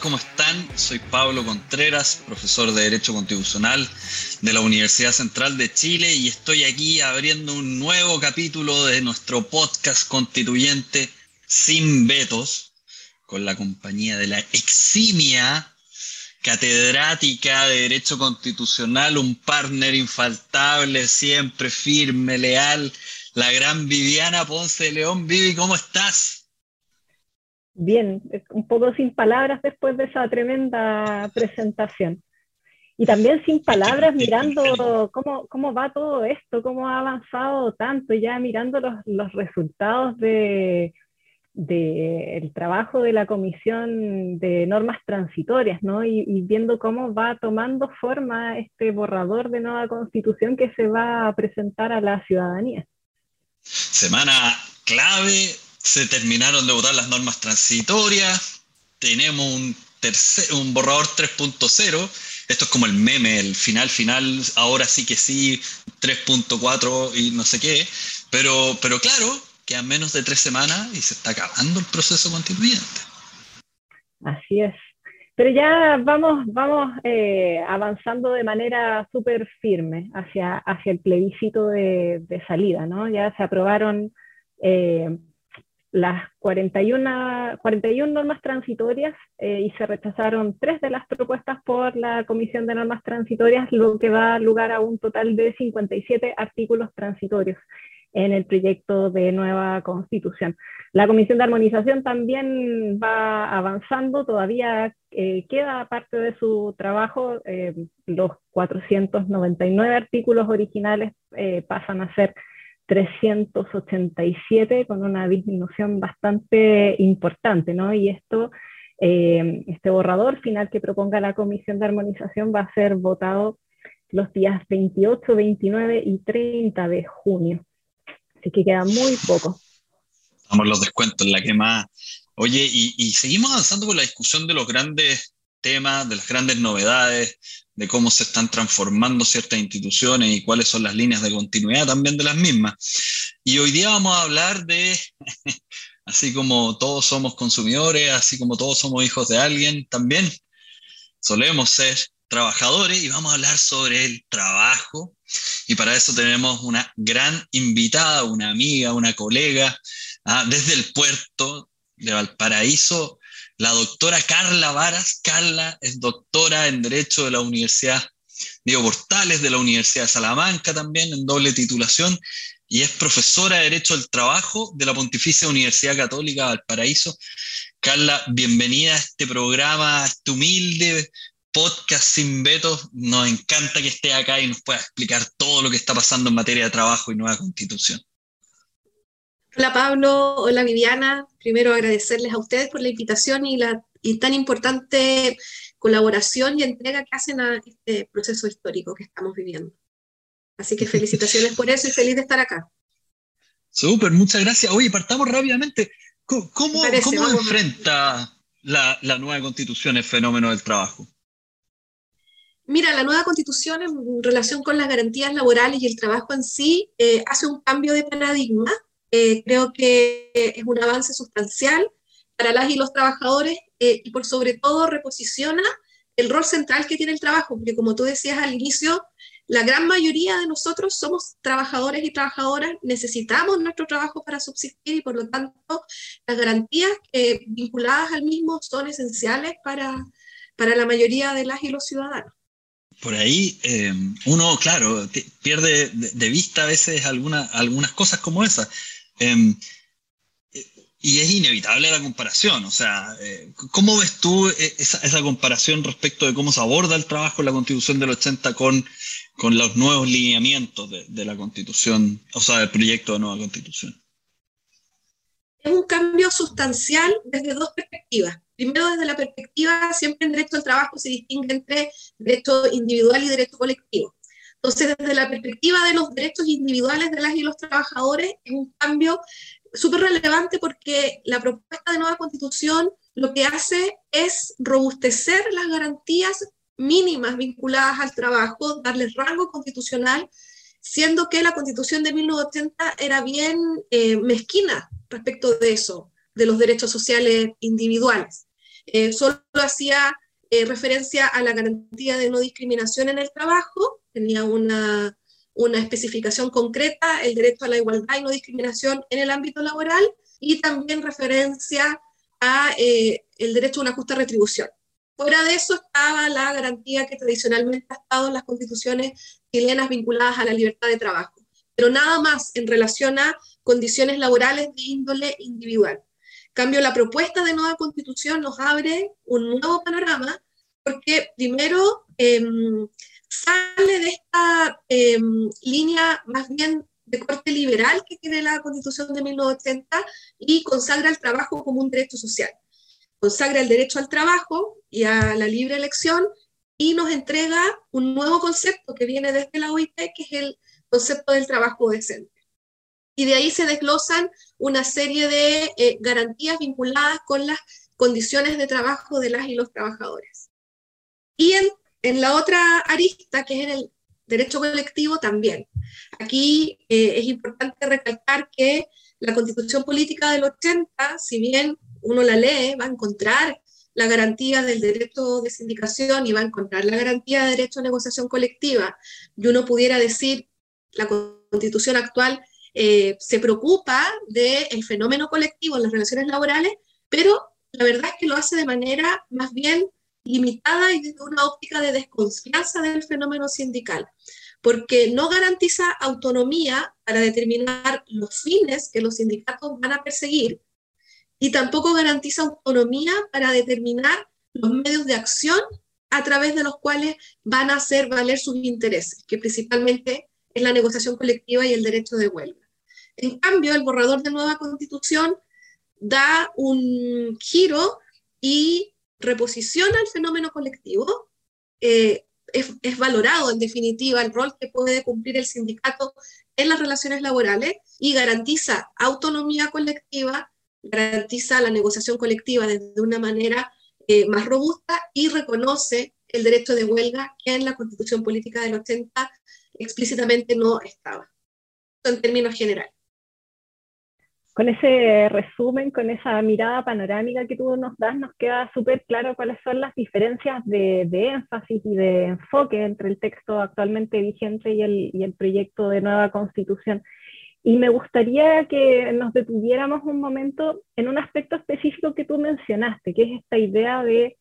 ¿Cómo están? Soy Pablo Contreras, profesor de Derecho Constitucional de la Universidad Central de Chile y estoy aquí abriendo un nuevo capítulo de nuestro podcast constituyente Sin Vetos, con la compañía de la eximia catedrática de Derecho Constitucional, un partner infaltable, siempre firme, leal, la gran Viviana Ponce de León. Vivi, ¿cómo estás? Bien, un poco sin palabras después de esa tremenda presentación. Y también sin palabras, mirando cómo, cómo va todo esto, cómo ha avanzado tanto, ya mirando los, los resultados del de, trabajo de la Comisión de Normas Transitorias, ¿no? Y, y, viendo cómo va tomando forma este borrador de nueva constitución que se va a presentar a la ciudadanía. Semana clave se terminaron de votar las normas transitorias, tenemos un, tercer, un borrador 3.0, esto es como el meme, el final final, ahora sí que sí, 3.4 y no sé qué, pero, pero claro, quedan menos de tres semanas y se está acabando el proceso constituyente. Así es. Pero ya vamos, vamos eh, avanzando de manera súper firme hacia, hacia el plebiscito de, de, salida, ¿no? Ya se aprobaron eh, las 41, 41 normas transitorias eh, y se rechazaron tres de las propuestas por la Comisión de Normas Transitorias, lo que da lugar a un total de 57 artículos transitorios en el proyecto de nueva constitución. La Comisión de Armonización también va avanzando, todavía eh, queda parte de su trabajo, eh, los 499 artículos originales eh, pasan a ser 387 con una disminución bastante importante, ¿no? Y esto, eh, este borrador final que proponga la Comisión de Armonización va a ser votado los días 28, 29 y 30 de junio. Así que queda muy poco. Vamos los descuentos, la que más. Oye, y, y seguimos avanzando con la discusión de los grandes temas, de las grandes novedades, de cómo se están transformando ciertas instituciones y cuáles son las líneas de continuidad también de las mismas. Y hoy día vamos a hablar de, así como todos somos consumidores, así como todos somos hijos de alguien, también solemos ser trabajadores y vamos a hablar sobre el trabajo. Y para eso tenemos una gran invitada, una amiga, una colega, ¿ah? desde el puerto de Valparaíso, la doctora Carla Varas. Carla es doctora en Derecho de la Universidad Diego Portales, de la Universidad de Salamanca también, en doble titulación, y es profesora de Derecho del Trabajo de la Pontificia Universidad Católica Valparaíso. Carla, bienvenida a este programa, a este humilde podcast sin vetos. Nos encanta que esté acá y nos pueda explicar todo lo que está pasando en materia de trabajo y nueva constitución. Hola Pablo, hola Viviana. Primero agradecerles a ustedes por la invitación y la tan importante colaboración y entrega que hacen a este proceso histórico que estamos viviendo. Así que felicitaciones por eso y feliz de estar acá. Súper, muchas gracias. Oye, partamos rápidamente. ¿Cómo, enfrenta la, nueva constitución el fenómeno del trabajo? Mira, la nueva constitución en relación con las garantías laborales y el trabajo en sí eh, hace un cambio de paradigma eh, creo que es un avance sustancial para las y los trabajadores eh, y por sobre todo reposiciona el rol central que tiene el trabajo, porque como tú decías al inicio, la gran mayoría de nosotros somos trabajadores y trabajadoras, necesitamos nuestro trabajo para subsistir y por lo tanto las garantías eh, vinculadas al mismo son esenciales para, para la mayoría de las y los ciudadanos por ahí uno, claro, pierde de, vista a veces algunas cosas como esas. Em, y es inevitable la comparación, o sea, eh, ¿cómo ves tú eh, esa, comparación respecto de cómo se aborda el trabajo en la Constitución del 80 con, con los nuevos lineamientos de, de la Constitución, o sea, del proyecto de nueva Constitución? Es un cambio sustancial desde dos perspectivas. Primero, desde la perspectiva, siempre en derecho al trabajo se distingue entre derecho individual y derecho colectivo. Entonces, desde la perspectiva de los derechos individuales de las y los trabajadores, es un cambio súper relevante porque la propuesta de nueva constitución lo que hace es robustecer las garantías mínimas vinculadas al trabajo, darles rango constitucional, siendo que la constitución de 1980 era bien eh, mezquina respecto de eso, de los derechos sociales individuales. eh, solo hacía eh, referencia a la garantía de no discriminación en el trabajo, tenía una, una especificación concreta, el derecho a la igualdad y no discriminación en el ámbito laboral, y también referencia a eh, el derecho a una justa retribución. Fuera de eso estaba la garantía que tradicionalmente ha estado en las constituciones chilenas vinculadas a la libertad de trabajo, pero nada más en relación a condiciones laborales de índole individual cambio, la propuesta de nueva constitución nos abre un nuevo panorama porque primero em, sale de esta em, línea más bien de corte liberal que tiene la constitución de 1980 y consagra el trabajo como un derecho social. Consagra el derecho al trabajo y a la libre elección y nos entrega un nuevo concepto que viene desde la OIT, que es el concepto del trabajo decente y de ahí se desglosan una serie de eh, garantías vinculadas con las condiciones de trabajo de las y los trabajadores. Y en, en la otra arista, que es en el derecho colectivo, también. Aquí eh, es importante recalcar que la constitución política del 80, si bien uno la lee, va a encontrar la garantía del derecho de sindicación y va a encontrar la garantía de derecho a negociación colectiva, y uno pudiera decir, la constitución actual eh, se preocupa del fenómeno colectivo en las relaciones laborales, pero la verdad es que lo hace de manera más bien limitada y desde una óptica de desconfianza del fenómeno sindical, porque no garantiza autonomía para determinar los fines que los sindicatos van a perseguir y tampoco garantiza autonomía para determinar los medios de acción a través de los cuales van a hacer valer sus intereses, que principalmente es la negociación colectiva y el derecho de huelga. En cambio, el borrador de nueva constitución da un giro y reposiciona el fenómeno colectivo. Eh, es, valorado, en definitiva, el rol que puede cumplir el sindicato en las relaciones laborales y garantiza autonomía colectiva, garantiza la negociación colectiva de una manera eh, más robusta y reconoce el derecho de huelga que en la constitución política del 80 explícitamente no estaba. En términos generales con ese resumen, con esa mirada panorámica que tú nos das, nos queda súper claro cuáles son las diferencias de, énfasis y de enfoque entre el texto actualmente vigente y el, y el proyecto de nueva constitución. Y me gustaría que nos detuviéramos un momento en un aspecto específico que tú mencionaste, que es esta idea de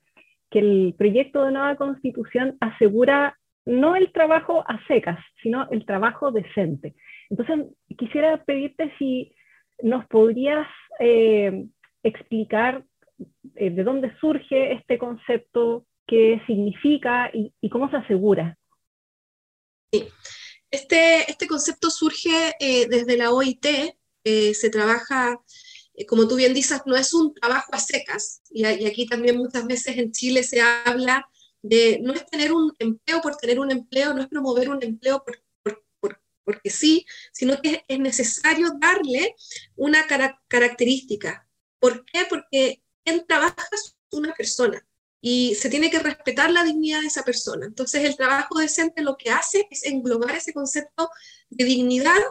que el proyecto de nueva constitución asegura no el trabajo a secas, sino el trabajo decente. Entonces, quisiera pedirte si ¿Nos podrías eh, explicar eh, de dónde surge este concepto, qué significa y, cómo se asegura? Sí. Este, este concepto surge eh, desde la OIT, se trabaja, como tú bien dices, no es un trabajo a secas, y, y, aquí también muchas veces en Chile se habla de no es tener un empleo por tener un empleo, no es promover un empleo por porque sí, sino que es necesario darle una característica. ¿Por qué? Porque en trabaja es una persona y se tiene que respetar la dignidad de esa persona. Entonces el trabajo decente lo que hace es englobar ese concepto de dignidad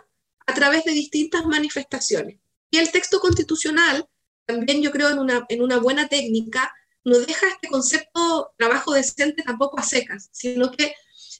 a través de distintas manifestaciones. Y el texto constitucional, también yo creo en una, en una buena técnica, no deja este concepto trabajo decente tampoco a secas, sino que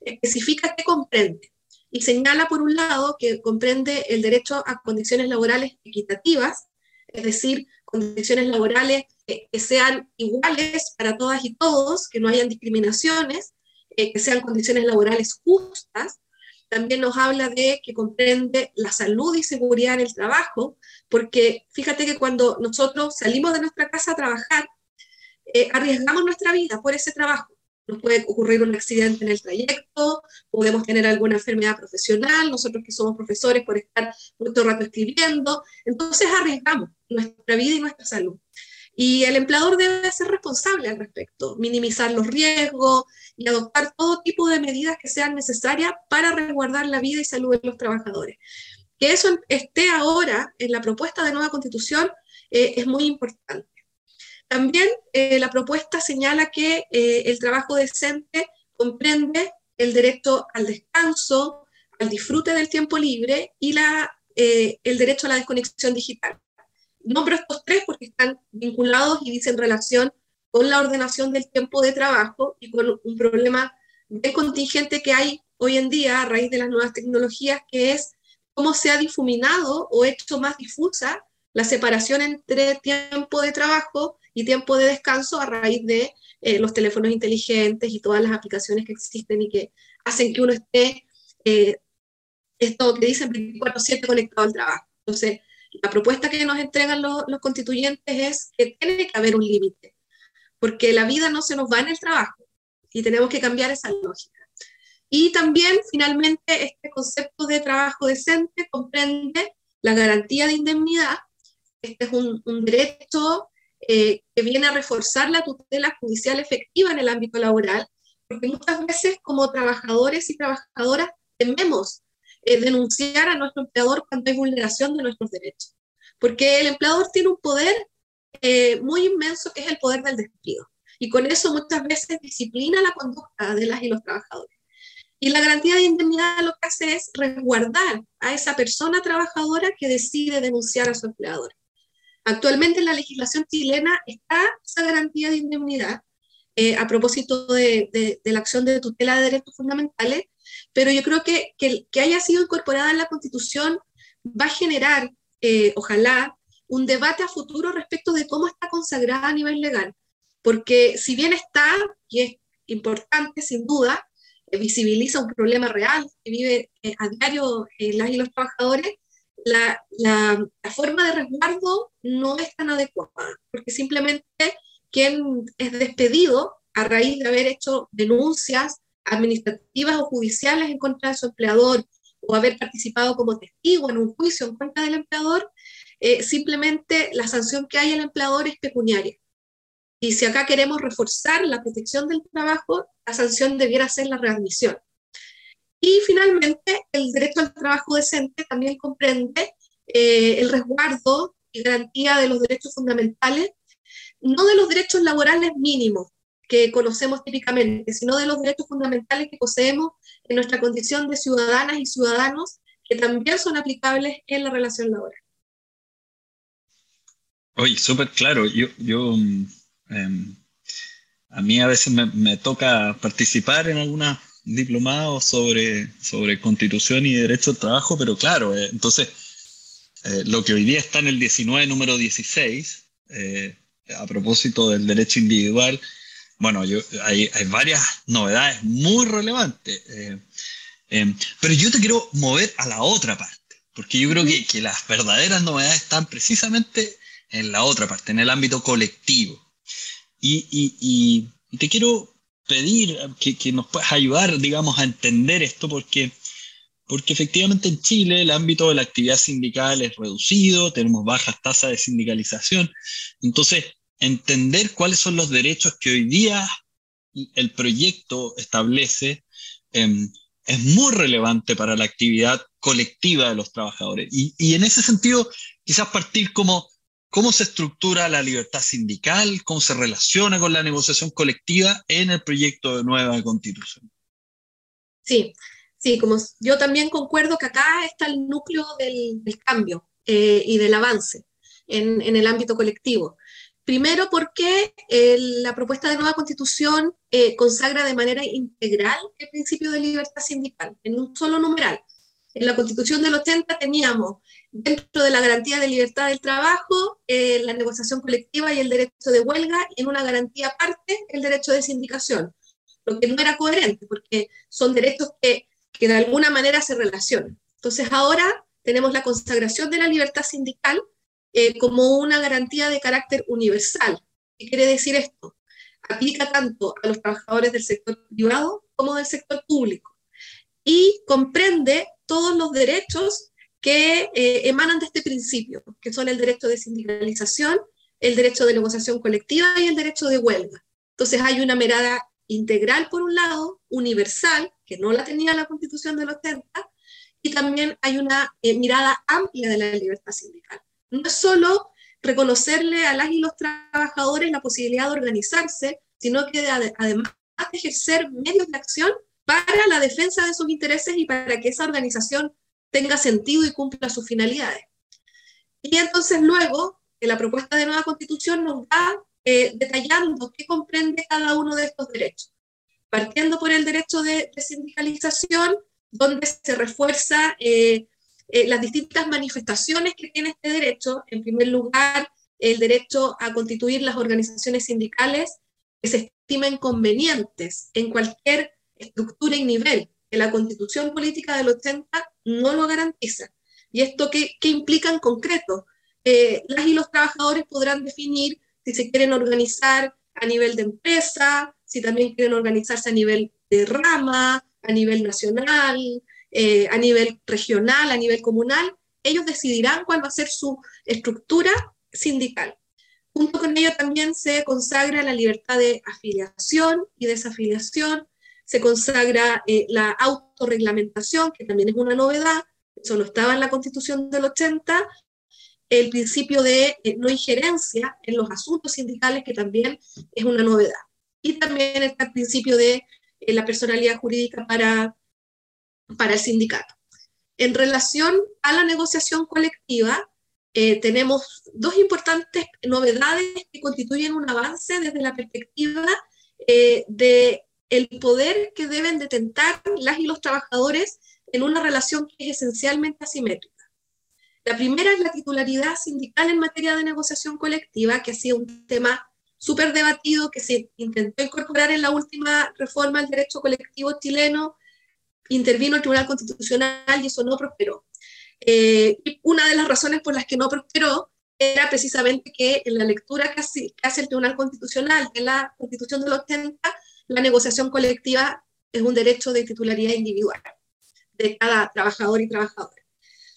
especifica qué comprende y señala, por un lado, que comprende el derecho a condiciones laborales equitativas, es decir, condiciones laborales que, sean iguales para todas y todos, que no hayan discriminaciones, eh, que sean condiciones laborales justas. También nos habla de que comprende la salud y seguridad en el trabajo, porque fíjate que cuando nosotros salimos de nuestra casa a trabajar, eh, arriesgamos nuestra vida por ese trabajo nos puede ocurrir un accidente en el trayecto, podemos tener alguna enfermedad profesional, nosotros que somos profesores por estar mucho rato escribiendo, entonces arriesgamos nuestra vida y nuestra salud. Y el empleador debe ser responsable al respecto, minimizar los riesgos y adoptar todo tipo de medidas que sean necesarias para resguardar la vida y salud de los trabajadores. Que eso esté ahora en la propuesta de nueva constitución eh, es muy importante. También eh, la propuesta señala que eh, el trabajo decente comprende el derecho al descanso, al disfrute del tiempo libre y eh, el derecho a la desconexión digital. Nombro estos tres porque están vinculados y dicen relación con la ordenación del tiempo de trabajo y con un problema bien contingente que hay hoy en día a raíz de las nuevas tecnologías, que es cómo se ha difuminado o hecho más difusa la separación entre tiempo de trabajo y tiempo de descanso a raíz de eh, los teléfonos inteligentes y todas las aplicaciones que existen y que hacen que uno esté, eh, esto que dicen 24/7 conectado al trabajo. Entonces, la propuesta que nos entregan los, constituyentes es que tiene que haber un límite, porque la vida no se nos va en el trabajo y tenemos que cambiar esa lógica. Y también, finalmente, este concepto de trabajo decente comprende la garantía de indemnidad. Este es un derecho eh, que viene a reforzar la tutela judicial efectiva en el ámbito laboral, porque muchas veces como trabajadores y trabajadoras tememos eh, denunciar a nuestro empleador cuando hay vulneración de nuestros derechos, porque el empleador tiene un poder eh, muy inmenso que es el poder del despido, y con eso muchas veces disciplina la conducta de las y los trabajadores. Y la garantía de indemnidad lo que hace es resguardar a esa persona trabajadora que decide denunciar a su empleador. Actualmente en la legislación chilena está esa garantía de indemnidad eh, a propósito de, la acción de tutela de derechos fundamentales, pero yo creo que, que, haya sido incorporada en la Constitución va a generar, eh, ojalá, un debate a futuro respecto de cómo está consagrada a nivel legal. Porque si bien está, y es importante sin duda, eh, visibiliza un problema real que vive a diario las y los trabajadores, la, la, forma de resguardo no es tan adecuada, porque simplemente quien es despedido a raíz de haber hecho denuncias administrativas o judiciales en contra de su empleador o haber participado como testigo en un juicio en contra del empleador, eh, simplemente la sanción que hay al empleador es pecuniaria. Y si acá queremos reforzar la protección del trabajo, la sanción debiera ser la readmisión. Y finalmente, el derecho al trabajo decente también comprende eh, el resguardo y garantía de los derechos fundamentales, no de los derechos laborales mínimos que conocemos típicamente, sino de los derechos fundamentales que poseemos en nuestra condición de ciudadanas y ciudadanos, que también son aplicables en la relación laboral. Oye, súper claro. Yo, yo em, a mí a veces me, me toca participar en algunas diplomado sobre, sobre constitución y derecho al trabajo, pero claro, eh, entonces eh, lo que hoy día está en el 19, número 16, eh, a propósito del derecho individual, bueno, yo, hay, hay varias novedades muy relevantes, pero yo te quiero mover a la otra parte, porque yo creo que, que las verdaderas novedades están precisamente en la otra parte, en el ámbito colectivo. Y, y, y te quiero pedir que, que, nos puedas ayudar, digamos, a entender esto, porque, porque efectivamente en Chile el ámbito de la actividad sindical es reducido, tenemos bajas tasas de sindicalización. Entonces, entender cuáles son los derechos que hoy día el proyecto establece eh, es muy relevante para la actividad colectiva de los trabajadores. Y, y en ese sentido, quizás partir como cómo se estructura la libertad sindical, cómo se relaciona con la negociación colectiva en el proyecto de nueva constitución. Sí, sí, como yo también concuerdo que acá está el núcleo del, cambio eh, y del avance en, el ámbito colectivo. Primero porque la propuesta de nueva constitución eh, consagra de manera integral el principio de libertad sindical, en un solo numeral. En la constitución del 80 teníamos dentro de la garantía de libertad del trabajo, eh, la negociación colectiva y el derecho de huelga, y en una garantía aparte, el derecho de sindicación, lo que no era coherente, porque son derechos que, que de alguna manera se relacionan. Entonces ahora tenemos la consagración de la libertad sindical eh, como una garantía de carácter universal. ¿Qué quiere decir esto? Aplica tanto a los trabajadores del sector privado como del sector público y comprende todos los derechos que eh, emanan de este principio, que son el derecho de sindicalización, el derecho de negociación colectiva y el derecho de huelga. Entonces hay una mirada integral por un lado, universal, que no la tenía la constitución del 80, y también hay una eh, mirada amplia de la libertad sindical. No es solo reconocerle a las y los trabajadores la posibilidad de organizarse, sino que además de ejercer medios de acción para la defensa de sus intereses y para que esa organización tenga sentido y cumpla sus finalidades. Y entonces luego, la propuesta de nueva constitución nos da eh, detallando qué comprende cada uno de estos derechos. Partiendo por el derecho de, sindicalización, donde se refuerza eh, eh, las distintas manifestaciones que tiene este derecho. En primer lugar, el derecho a constituir las organizaciones sindicales que se estimen convenientes en cualquier estructura y nivel, que la constitución política del 80 no lo garantiza. ¿Y esto qué, qué implica en concreto? las y los trabajadores podrán definir si se quieren organizar a nivel de empresa, si también quieren organizarse a nivel de rama, a nivel nacional, eh, a nivel regional, a nivel comunal, ellos decidirán cuál va a ser su estructura sindical. Junto con ello también se consagra la libertad de afiliación y desafiliación, se consagra eh, la autorreglamentación, que también es una novedad, eso no estaba en la constitución del 80, el principio de eh, no injerencia en los asuntos sindicales, que también es una novedad. Y también está el principio de eh, la personalidad jurídica para, para el sindicato. En relación a la negociación colectiva, tenemos dos importantes novedades que constituyen un avance desde la perspectiva de el poder que deben detentar las y los trabajadores en una relación que es esencialmente asimétrica. La primera es la titularidad sindical en materia de negociación colectiva, que ha sido un tema súper debatido, que se intentó incorporar en la última reforma al derecho colectivo chileno, intervino el Tribunal Constitucional y eso no prosperó. Eh, una de las razones por las que no prosperó era precisamente que en la lectura que hace, el Tribunal Constitucional de la Constitución de los 80, la negociación colectiva es un derecho de titularidad individual de cada trabajador y trabajadora.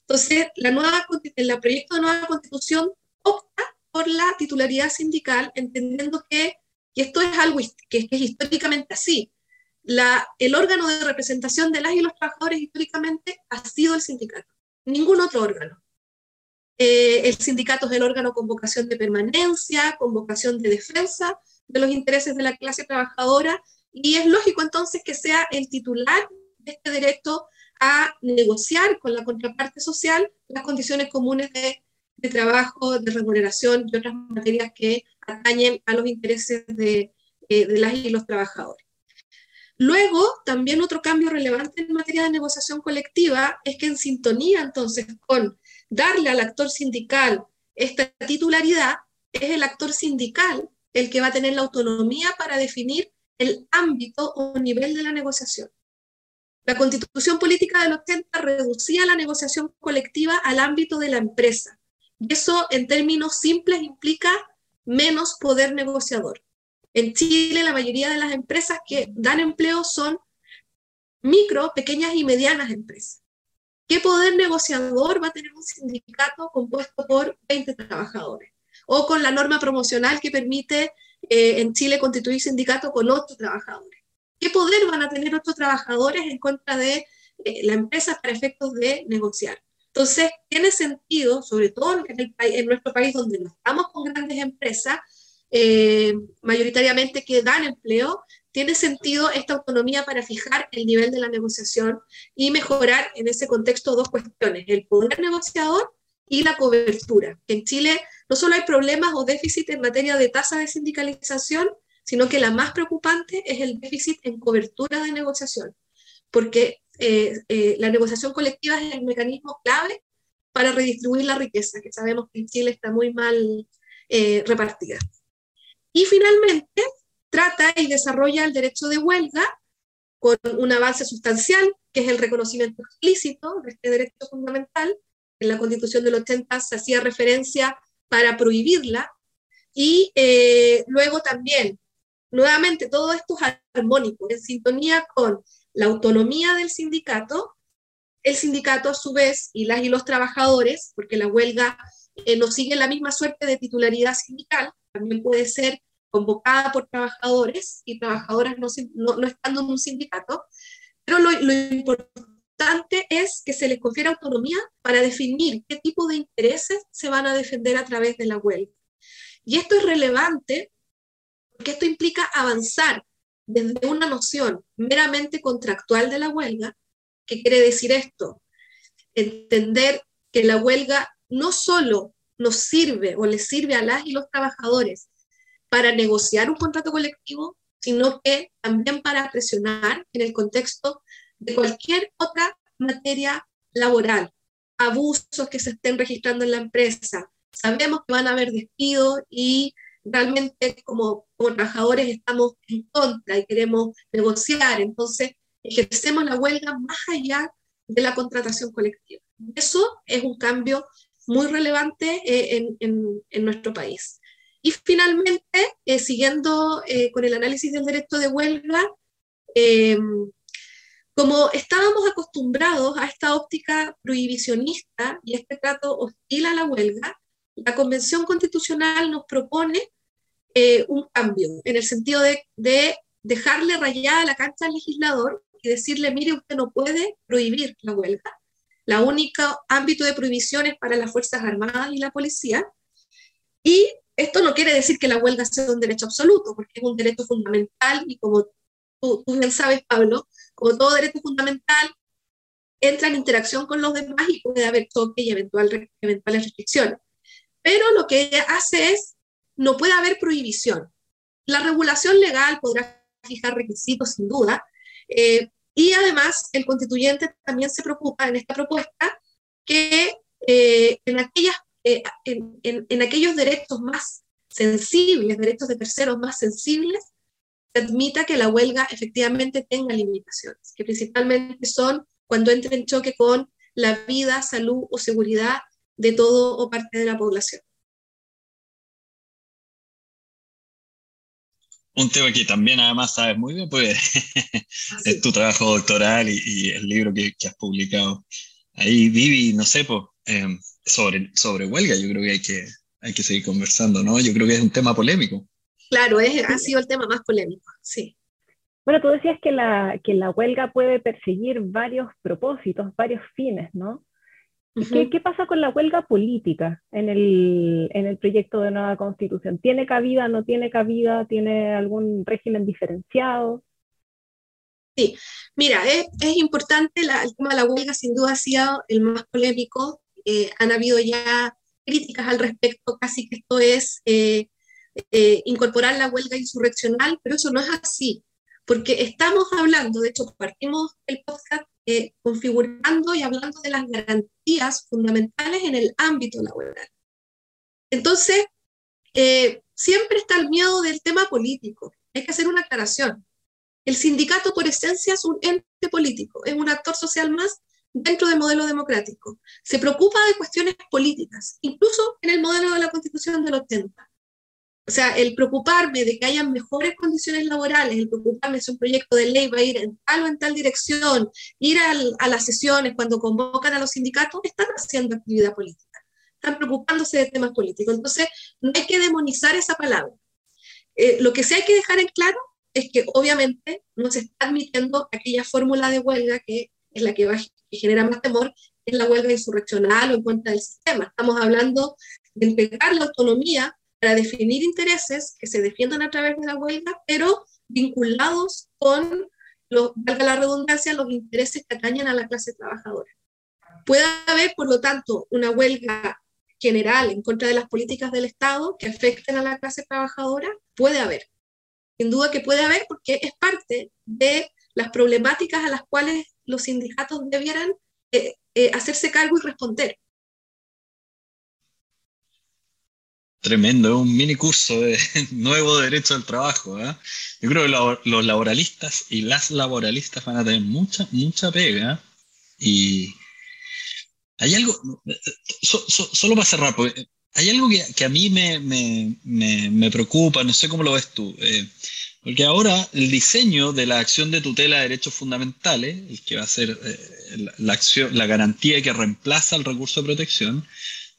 Entonces, la nueva, el proyecto de nueva constitución opta por la titularidad sindical, entendiendo que, esto es algo que, es históricamente así, el órgano de representación de las y los trabajadores históricamente ha sido el sindicato, ningún otro órgano. Eh, el sindicato es el órgano con vocación de permanencia, con vocación de defensa de los intereses de la clase trabajadora, y es lógico entonces que sea el titular de este derecho a negociar con la contraparte social las condiciones comunes de, trabajo, de remuneración y otras materias que atañen a los intereses de, eh, de las y los trabajadores. Luego, también otro cambio relevante en materia de negociación colectiva es que en sintonía entonces con darle al actor sindical esta titularidad, es el actor sindical el que va a tener la autonomía para definir el ámbito o nivel de la negociación. La constitución política del 80 reducía la negociación colectiva al ámbito de la empresa. Y eso, en términos simples, implica menos poder negociador. En Chile, la mayoría de las empresas que dan empleo son micro, pequeñas y medianas empresas. ¿Qué poder negociador va a tener un sindicato compuesto por 20 trabajadores? O con la norma promocional que permite eh, en Chile constituir sindicato con 8 trabajadores. ¿Qué poder van a tener otros trabajadores en contra de eh, la empresa para efectos de negociar? Entonces, tiene sentido, sobre todo en, el, en nuestro país donde estamos con grandes empresas, eh, mayoritariamente que dan empleo, tiene sentido esta autonomía para fijar el nivel de la negociación y mejorar en ese contexto dos cuestiones, el poder negociador y la cobertura. En Chile no solo hay problemas o déficit en materia de tasa de sindicalización, sino que la más preocupante es el déficit en cobertura de negociación, porque eh, eh, la negociación colectiva es el mecanismo clave para redistribuir la riqueza, que sabemos que en Chile está muy mal eh, repartida. Y finalmente, trata y desarrolla el derecho de huelga con un avance sustancial, que es el reconocimiento explícito de este derecho fundamental. En la Constitución del 80 se hacía referencia para prohibirla, y luego también Nuevamente, todo esto es armónico, en sintonía con la autonomía del sindicato, el sindicato a su vez y las y los trabajadores, porque la huelga eh, no sigue la misma suerte de titularidad sindical, también puede ser convocada por trabajadores y trabajadoras no, no, estando en un sindicato, pero lo importante es que se les confiera autonomía para definir qué tipo de intereses se van a defender a través de la huelga. Y esto es relevante porque esto implica avanzar desde una noción meramente contractual de la huelga, ¿qué quiere decir esto? Entender que la huelga no solo nos sirve o le sirve a las y los trabajadores para negociar un contrato colectivo, sino que también para presionar en el contexto de cualquier otra materia laboral, abusos que se estén registrando en la empresa. Sabemos que van a haber despidos y realmente como, trabajadores estamos en contra y queremos negociar, entonces ejercemos la huelga más allá de la contratación colectiva. Eso es un cambio muy relevante eh, en, nuestro país. Y finalmente, eh, siguiendo eh, con el análisis del derecho de huelga, como estábamos acostumbrados a esta óptica prohibicionista y este trato hostil a la huelga, la Convención Constitucional nos propone un cambio en el sentido de, de dejarle rayada la cancha al legislador y decirle, mire, usted no puede prohibir la huelga. La única ámbito de prohibición es para las Fuerzas Armadas y la policía. Y esto no quiere decir que la huelga sea un derecho absoluto, porque es un derecho fundamental y como tú, bien sabes, Pablo, como todo derecho fundamental, entra en interacción con los demás y puede haber toque y eventual, eventuales restricciones. Pero lo que hace es, no puede haber prohibición. La regulación legal podrá fijar requisitos, sin duda, eh, y además, el constituyente también se preocupa en esta propuesta que eh, en, aquellas, eh, en, en, aquellos derechos más sensibles, derechos de terceros más sensibles, se admita que la huelga efectivamente tenga limitaciones, que principalmente son cuando entra en choque con la vida, salud o seguridad de todo o parte de la población. un tema que también además sabes muy bien, pues es tu trabajo doctoral y, el libro que, has publicado. Ahí, Vivi, no sé, pues, em, sobre, sobre huelga, yo creo que hay, que hay que seguir conversando, ¿no? Yo creo que es un tema polémico. Claro, es, ha sido el tema más polémico, sí. Bueno, tú decías que la, que la huelga puede perseguir varios propósitos, varios fines, ¿no? ¿Qué, pasa con la huelga política en el, en el proyecto de nueva constitución? ¿Tiene cabida, no tiene cabida? ¿Tiene algún régimen diferenciado? Sí, mira, es, es importante, la, el tema de la huelga sin duda ha sido el más polémico. Eh, han habido ya críticas al respecto, casi que esto es eh, eh, incorporar la huelga insurreccional, pero eso no es así, porque estamos hablando, de hecho partimos el podcast eh, configurando y hablando de las garantías fundamentales en el ámbito laboral. Entonces, eh, siempre está el miedo del tema político. Hay que hacer una aclaración. El sindicato por esencia es un ente político, es un actor social más dentro del modelo democrático. Se preocupa de cuestiones políticas, incluso en el modelo de la constitución del 80. O sea, el preocuparme de que hayan mejores condiciones laborales, el preocuparme si un proyecto de ley va a ir en tal o en tal dirección, ir a las sesiones cuando convocan a los sindicatos, están haciendo actividad política, están preocupándose de temas políticos. Entonces, no hay que demonizar esa palabra. Eh, lo que sí hay que dejar en claro es que obviamente no se está admitiendo aquella fórmula de huelga que es la que, va, que genera más temor, es la huelga insurreccional o en contra del sistema. Estamos hablando de entregar la autonomía para definir intereses que se defiendan a través de la huelga, pero vinculados con, valga la redundancia, los intereses que atañen a la clase trabajadora. Puede haber, por lo tanto, una huelga general en contra de las políticas del Estado que afecten a la clase trabajadora, puede haber. Sin duda que puede haber porque es parte de las problemáticas a las cuales los sindicatos debieran eh, eh, hacerse cargo y responder. Tremendo, un mini curso de nuevo derecho al trabajo. ¿eh? Yo creo que los laboralistas y las laboralistas van a tener mucha, mucha pega. Y hay algo, solo para cerrar, hay algo que, a mí me, me, preocupa, no sé cómo lo ves tú. Eh, porque ahora el diseño de la acción de tutela de derechos fundamentales, el que va a ser eh, la, acción, la garantía que reemplaza el recurso de protección,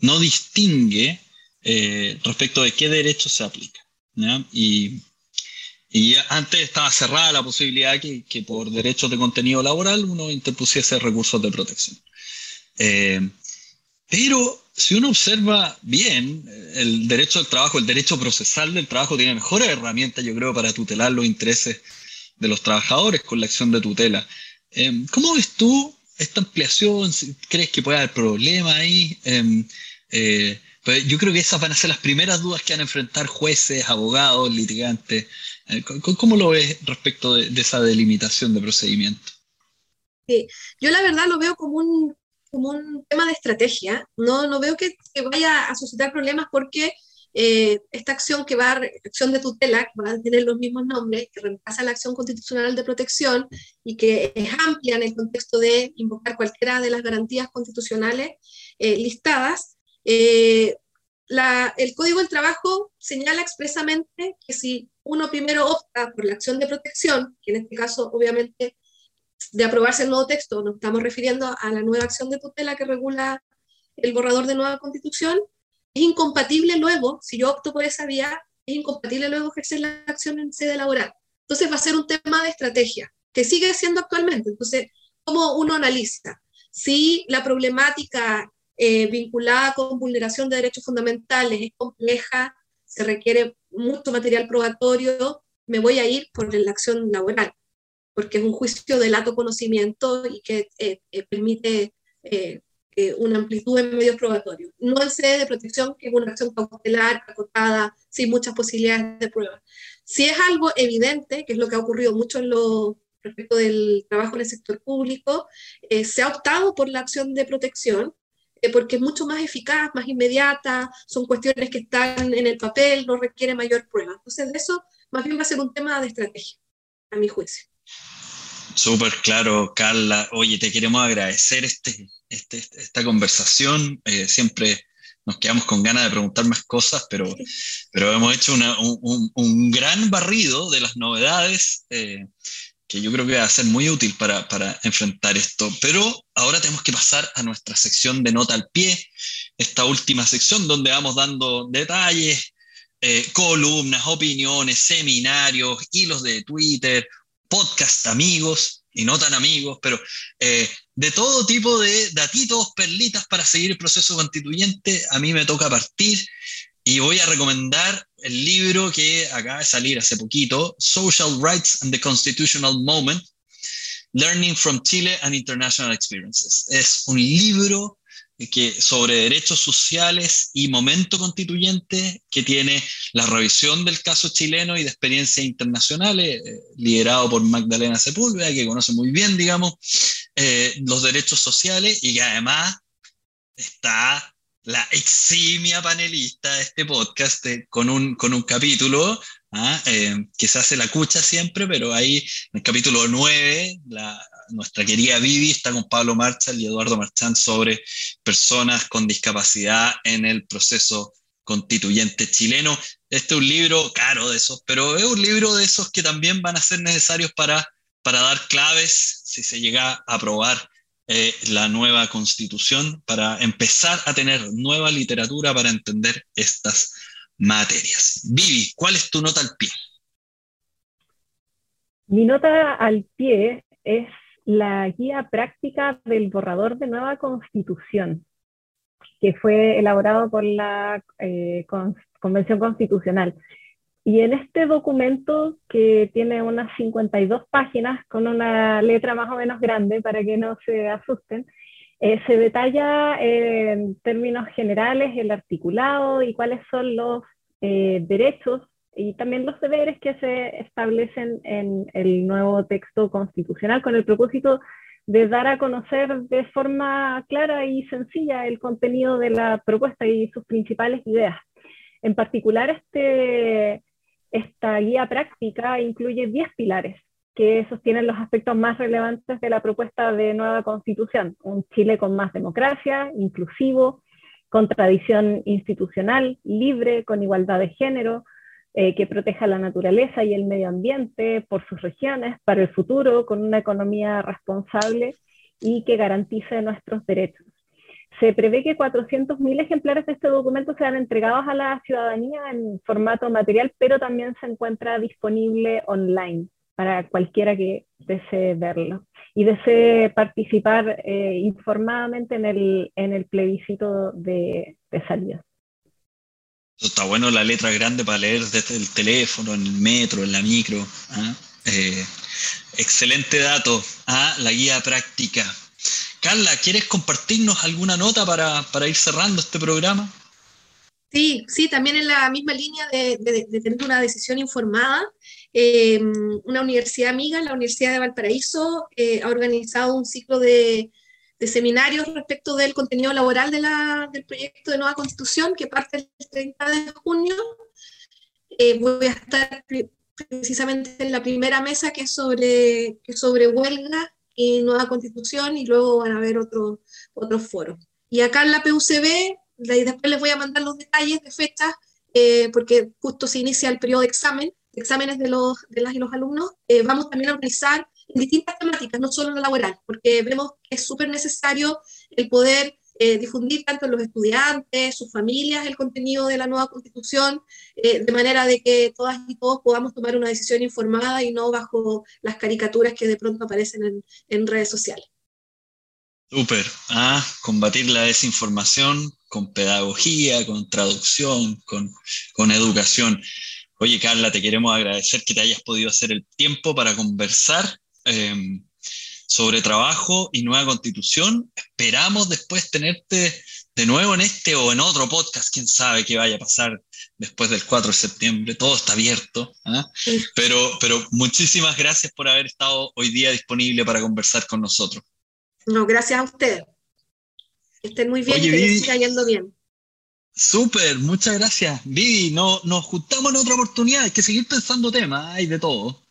no distingue eh, respecto de qué derecho se aplica. Y, y, antes estaba cerrada la posibilidad que, que, por derechos de contenido laboral uno interpusiese recursos de protección. Eh, pero si uno observa bien el derecho al trabajo, el derecho procesal del trabajo tiene mejores herramientas, yo creo, para tutelar los intereses de los trabajadores con la acción de tutela. Eh, ¿Cómo ves tú esta ampliación? ¿Crees que puede haber problemas ahí? Eh, Yo creo que esas van a ser las primeras dudas que van a enfrentar jueces, abogados, litigantes. Eh, ¿Cómo lo ves respecto de, esa delimitación de procedimiento? Sí, yo la verdad lo veo como un, como un tema de estrategia. No, no veo que, vaya a suscitar problemas porque eh, esta acción que va acción de tutela, que va a tener los mismos nombres, que reemplaza la acción constitucional de protección y que es amplia en el contexto de invocar cualquiera de las garantías constitucionales eh, listadas, eh, el Código del Trabajo señala expresamente que si uno primero opta por la acción de protección, que en este caso obviamente de aprobarse el nuevo texto nos estamos refiriendo a la nueva acción de tutela que regula el borrador de nueva constitución, es incompatible luego, si yo opto por esa vía, es incompatible luego ejercer la acción en sede laboral. Entonces va a ser un tema de estrategia, que sigue siendo actualmente. Entonces, ¿cómo uno analiza? Si la problemática eh, vinculada con vulneración de derechos fundamentales es compleja, se requiere mucho material probatorio, me voy a ir por la acción laboral, porque es un juicio de lato conocimiento y que eh, eh, permite eh, una amplitud en medios probatorios. No en sede de protección, que es una acción cautelar, acotada, sin muchas posibilidades de prueba. Si es algo evidente, que es lo que ha ocurrido mucho en lo respecto del trabajo en el sector público, eh, se ha optado por la acción de protección, eh, porque es mucho más eficaz, más inmediata, son cuestiones que están en el papel, no requiere mayor prueba. Entonces, de eso más bien va a ser un tema de estrategia, a mi juicio. Súper claro, Carla. Oye, te queremos agradecer este, este, esta conversación. Eh, siempre nos quedamos con ganas de preguntar más cosas, pero, pero hemos hecho un, gran barrido de las novedades eh, que yo creo que va a ser muy útil para, enfrentar esto. Pero ahora tenemos que pasar a nuestra sección de nota al pie, esta última sección donde vamos dando detalles, eh, columnas, opiniones, seminarios, hilos de Twitter, podcast amigos y no tan amigos, pero eh, de todo tipo de datitos, perlitas para seguir el proceso constituyente. A mí me toca partir y voy a recomendar el libro que acaba de salir hace poquito, Social Rights and the Constitutional Moment, Learning from Chile and International Experiences. Es un libro que, sobre derechos sociales y momento constituyente que tiene la revisión del caso chileno y de experiencias internacionales, eh, liderado por Magdalena Sepúlveda, que conoce muy bien, digamos, eh, los derechos sociales y que además está la eximia panelista de este podcast eh, con, un, con un capítulo ¿ah? que se hace la cucha siempre, pero ahí en el capítulo 9, la, nuestra querida Vivi está con Pablo Marchal y Eduardo Marchán sobre personas con discapacidad en el proceso constituyente chileno. Este es un libro caro de esos, pero es un libro de esos que también van a ser necesarios para, para dar claves si se llega a aprobar eh, la nueva constitución, para empezar a tener nueva literatura para entender estas materias. Vivi, ¿cuál es tu nota al pie? Mi nota al pie es la guía práctica del borrador de nueva constitución, que fue elaborado por la eh, Convención Constitucional. Y en este documento, que tiene unas 52 páginas, con una letra más o menos grande para que no se asusten, eh, se detalla en términos generales el articulado y cuáles son los eh, derechos y también los deberes que se establecen en el nuevo texto constitucional con el propósito de dar a conocer de forma clara y sencilla el contenido de la propuesta y sus principales ideas. En particular, este, esta guía práctica incluye 10 pilares que sostienen los aspectos más relevantes de la propuesta de nueva constitución. Un Chile con más democracia, inclusivo, con tradición institucional, libre, con igualdad de género, eh, que proteja la naturaleza y el medio ambiente por sus regiones para el futuro, con una economía responsable y que garantice nuestros derechos. Se prevé que 400.000 ejemplares de este documento sean entregados a la ciudadanía en formato material, pero también se encuentra disponible online para cualquiera que desee verlo y desee participar eh, informadamente en el, en el plebiscito de, de salida. Está bueno la letra grande para leer desde el teléfono, en el metro, en la micro. ¿ah? Eh, excelente dato. ¿ah? La guía práctica. Carla, ¿quieres compartirnos alguna nota para, ir cerrando este programa? Sí, sí, también en la misma línea de, tener una decisión informada. Em, una universidad amiga, la Universidad de Valparaíso, eh, ha organizado un ciclo de, seminarios respecto del contenido laboral de del proyecto de nueva constitución que parte el 30 de junio. Eh, voy a estar precisamente en la primera mesa que es sobre, que sobre huelga y nueva constitución y luego van a haber otros otros foros. Y acá en la PUCB, después les voy a mandar los detalles de fechas, eh, porque justo se inicia el periodo de examen, exámenes de, los, de las y los alumnos, eh, vamos también a organizar distintas temáticas, no solo en la laboral, porque vemos que es súper necesario el poder eh, difundir tanto en los estudiantes, sus familias, el contenido de la nueva constitución, eh, de manera de que todas y todos podamos tomar una decisión informada y no bajo las caricaturas que de pronto aparecen en, en redes sociales. Súper. Ah, combatir la desinformación con pedagogía, con traducción, con, con educación. Oye, Carla, te queremos agradecer que te hayas podido hacer el tiempo para conversar. Eh, sobre trabajo y nueva constitución. Esperamos después tenerte de nuevo en este o en otro podcast, quién sabe qué vaya a pasar después del 4 de septiembre, todo está abierto. ¿ah? Pero, pero muchísimas gracias por haber estado hoy día disponible para conversar con nosotros. No, gracias a ustedes. estén muy bien y que les siga yendo bien. Súper, muchas gracias. Vivi, no, nos juntamos en otra oportunidad, hay que seguir pensando temas, hay de todo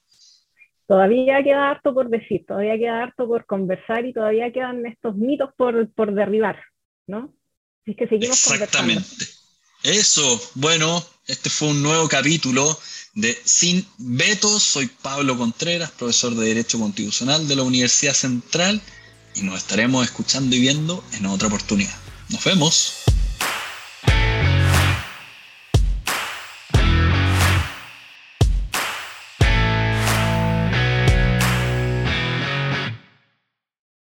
todavía queda harto por decir, todavía queda harto por conversar y todavía quedan estos mitos por, por derribar, ¿no? Así que seguimos Exactamente. Eso, bueno, este fue un nuevo capítulo de Sin Vetos. Soy Pablo Contreras, profesor de Derecho Constitucional de la Universidad Central y nos estaremos escuchando y viendo en otra oportunidad. Nos vemos.